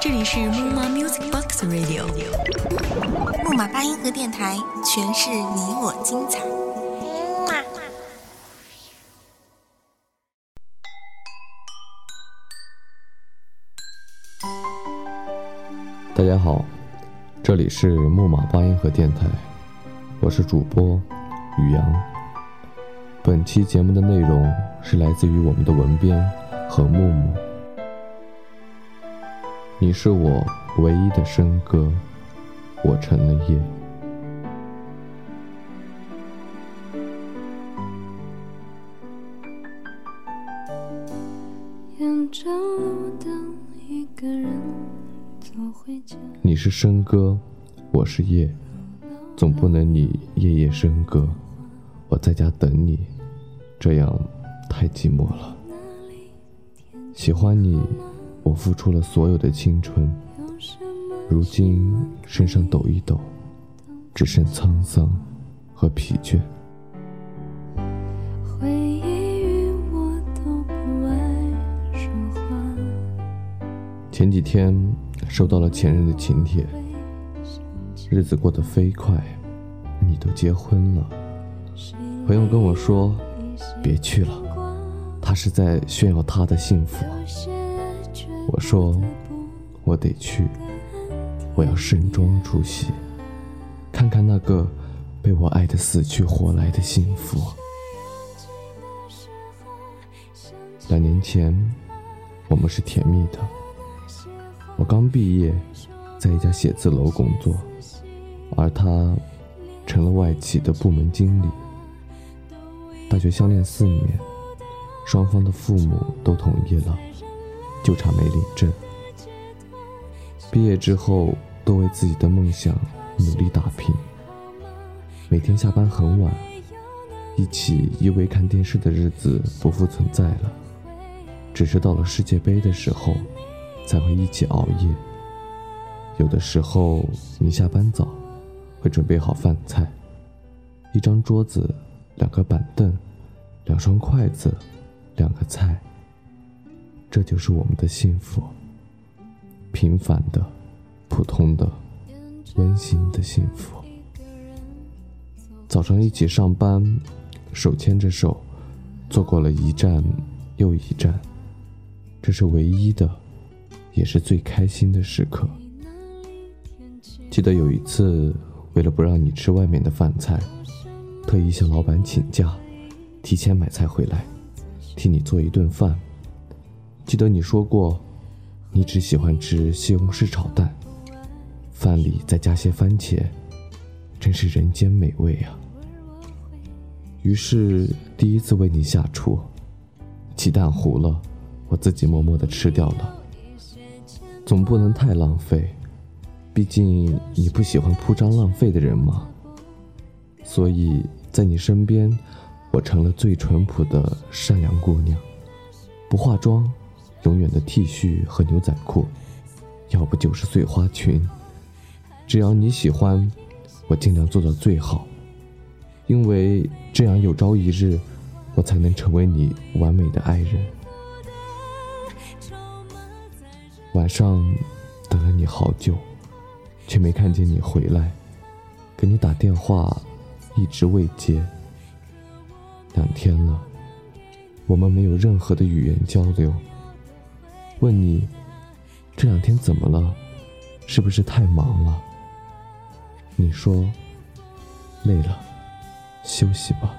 这里是木马 Music Box Radio，木马八音盒电台，诠释你我精彩。大家好，这里是木马八音盒电台，我是主播宇阳。本期节目的内容是来自于我们的文编何木木。你是我唯一的笙歌，我成了夜。你是笙歌，我是夜，总不能你夜夜笙歌，我在家等你，这样太寂寞了。喜欢你，我付出了所有的青春，如今身上抖一抖，只剩沧桑和疲倦。前几天收到了前任的请帖，日子过得飞快，你都结婚了。朋友跟我说，别去了，他是在炫耀他的幸福。我说，我得去，我要盛装出席，看看那个被我爱的死去活来的幸福。两年前，我们是甜蜜的。我刚毕业，在一家写字楼工作，而他成了外企的部门经理。大学相恋四年，双方的父母都同意了，就差没领证。毕业之后，都为自己的梦想努力打拼。每天下班很晚，一起依偎看电视的日子不复存在了，只是到了世界杯的时候。才会一起熬夜。有的时候你下班早，会准备好饭菜，一张桌子，两个板凳，两双筷子，两个菜。这就是我们的幸福。平凡的、普通的、温馨的幸福。早上一起上班，手牵着手，坐过了一站又一站。这是唯一的。也是最开心的时刻。记得有一次，为了不让你吃外面的饭菜，特意向老板请假，提前买菜回来，替你做一顿饭。记得你说过，你只喜欢吃西红柿炒蛋，饭里再加些番茄，真是人间美味啊。于是第一次为你下厨，鸡蛋糊了，我自己默默的吃掉了。总不能太浪费，毕竟你不喜欢铺张浪费的人嘛。所以在你身边，我成了最淳朴的善良姑娘，不化妆，永远的 T 恤和牛仔裤，要不就是碎花裙。只要你喜欢，我尽量做到最好，因为这样有朝一日，我才能成为你完美的爱人。晚上等了你好久，却没看见你回来。给你打电话，一直未接。两天了，我们没有任何的语言交流。问你这两天怎么了？是不是太忙了？你说累了，休息吧。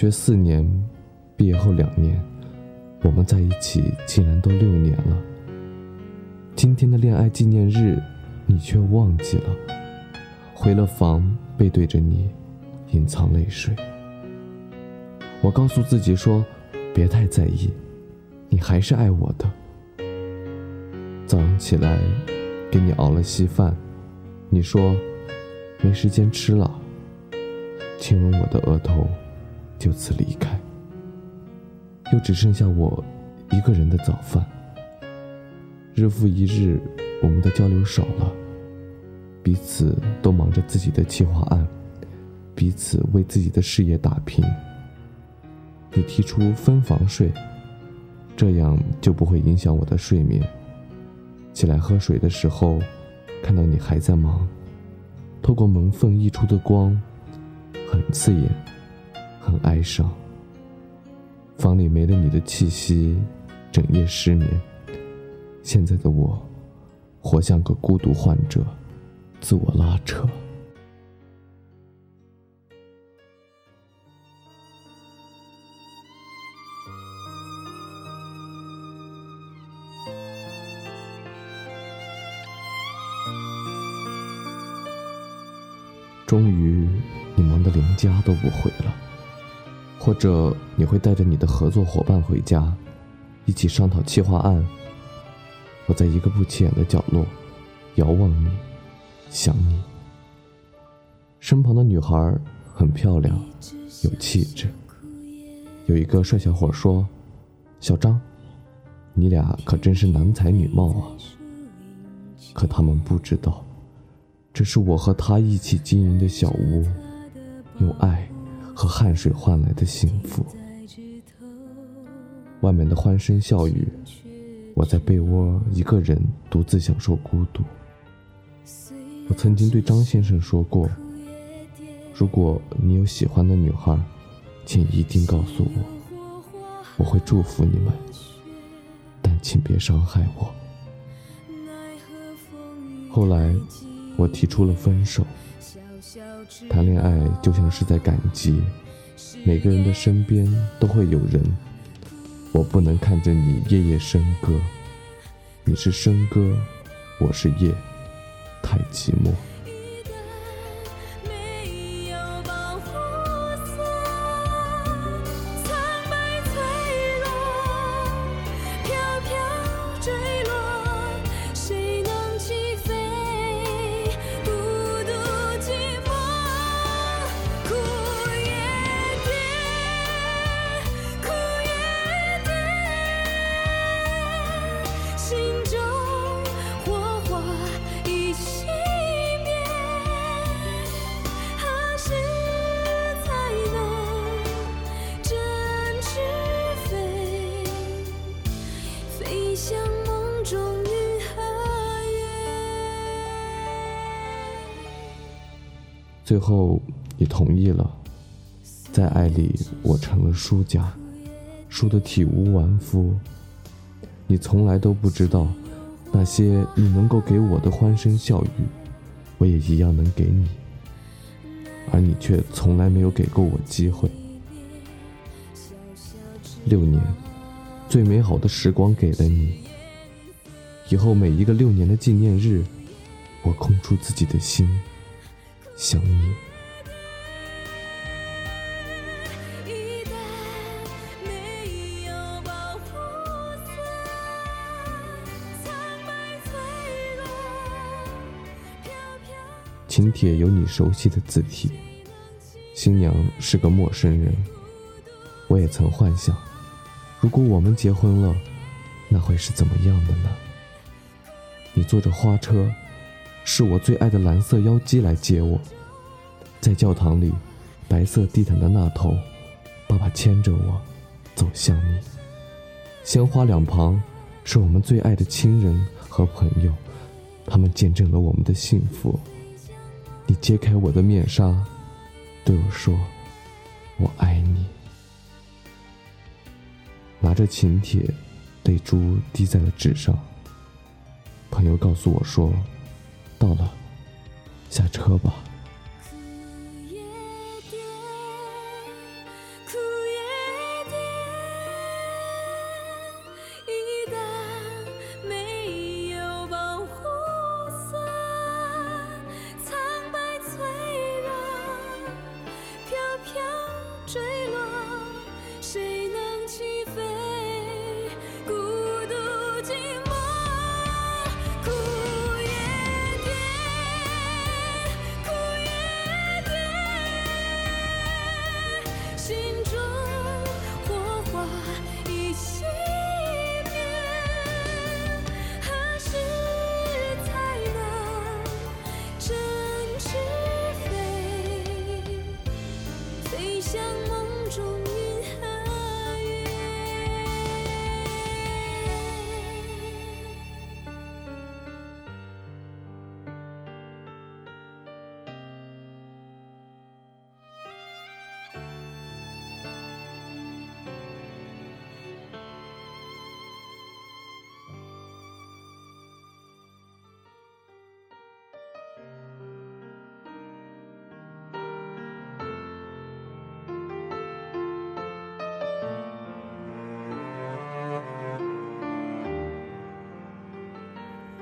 学四年，毕业后两年，我们在一起竟然都六年了。今天的恋爱纪念日，你却忘记了。回了房，背对着你，隐藏泪水。我告诉自己说，别太在意，你还是爱我的。早上起来，给你熬了稀饭，你说没时间吃了，亲吻我的额头。就此离开，又只剩下我一个人的早饭。日复一日，我们的交流少了，彼此都忙着自己的企划案，彼此为自己的事业打拼。你提出分房睡，这样就不会影响我的睡眠。起来喝水的时候，看到你还在忙，透过门缝溢出的光，很刺眼。很哀伤，房里没了你的气息，整夜失眠。现在的我，活像个孤独患者，自我拉扯。终于，你忙得连家都不回了。或者你会带着你的合作伙伴回家，一起商讨企划案。我在一个不起眼的角落，遥望你，想你。身旁的女孩很漂亮，有气质。有一个帅小伙说：“小张，你俩可真是男才女貌啊。”可他们不知道，这是我和他一起经营的小屋，有爱。和汗水换来的幸福。外面的欢声笑语，我在被窝一个人独自享受孤独。我曾经对张先生说过：“如果你有喜欢的女孩，请一定告诉我，我会祝福你们，但请别伤害我。”后来，我提出了分手。谈恋爱就像是在赶集，每个人的身边都会有人。我不能看着你夜夜笙歌，你是笙歌，我是夜，太寂寞。最后，你同意了，在爱里我成了输家，输得体无完肤。你从来都不知道，那些你能够给我的欢声笑语，我也一样能给你，而你却从来没有给过我机会。六年，最美好的时光给了你，以后每一个六年的纪念日，我空出自己的心。想你。请帖有你熟悉的字体，新娘是个陌生人。我也曾幻想，如果我们结婚了，那会是怎么样的呢？你坐着花车。是我最爱的蓝色妖姬来接我，在教堂里，白色地毯的那头，爸爸牵着我走向你。鲜花两旁是我们最爱的亲人和朋友，他们见证了我们的幸福。你揭开我的面纱，对我说：“我爱你。”拿着请帖，泪珠滴在了纸上。朋友告诉我说。到了，下车吧。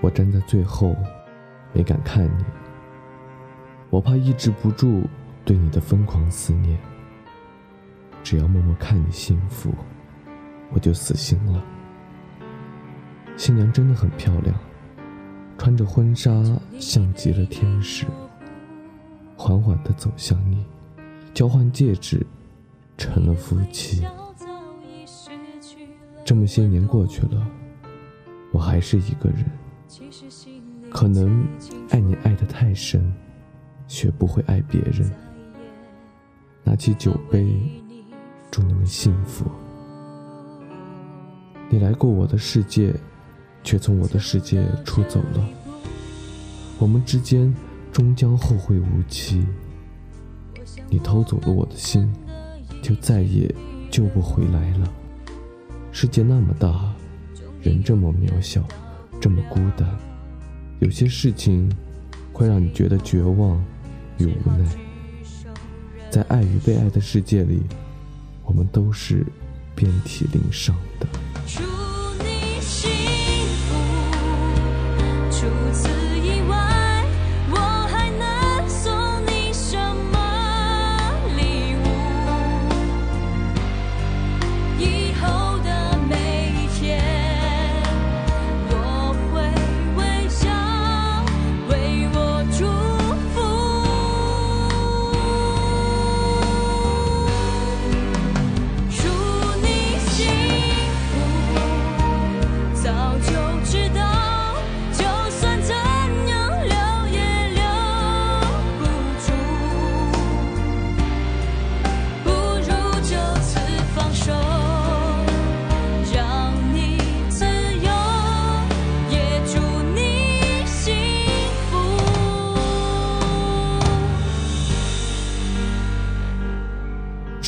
我站在最后，没敢看你，我怕抑制不住对你的疯狂思念。只要默默看你幸福，我就死心了。新娘真的很漂亮，穿着婚纱像极了天使，缓缓地走向你，交换戒指，成了夫妻。这么些年过去了，我还是一个人。可能爱你爱得太深，学不会爱别人。拿起酒杯，祝你们幸福。你来过我的世界，却从我的世界出走了。我们之间终将后会无期。你偷走了我的心，就再也救不回来了。世界那么大，人这么渺小，这么孤单。有些事情会让你觉得绝望与无奈。在爱与被爱的世界里，我们都是遍体鳞伤的。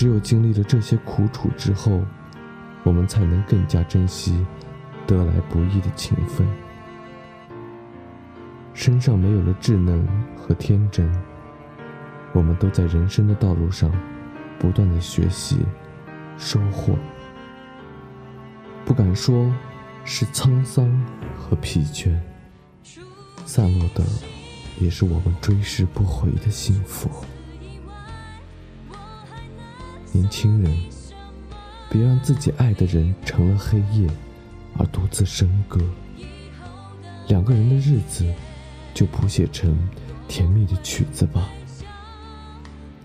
只有经历了这些苦楚之后，我们才能更加珍惜得来不易的情分。身上没有了稚嫩和天真，我们都在人生的道路上不断的学习、收获。不敢说是沧桑和疲倦，散落的也是我们追视不回的幸福。年轻人，别让自己爱的人成了黑夜，而独自笙歌。两个人的日子，就谱写成甜蜜的曲子吧。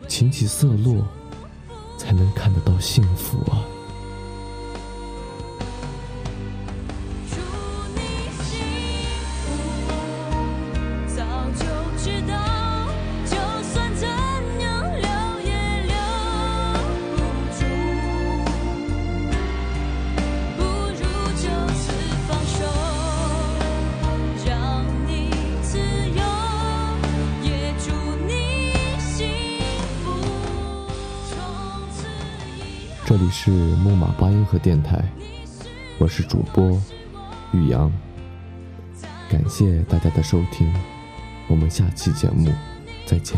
琴起色落，才能看得到幸福啊。是木马八音盒电台，我是主播玉阳，感谢大家的收听，我们下期节目再见。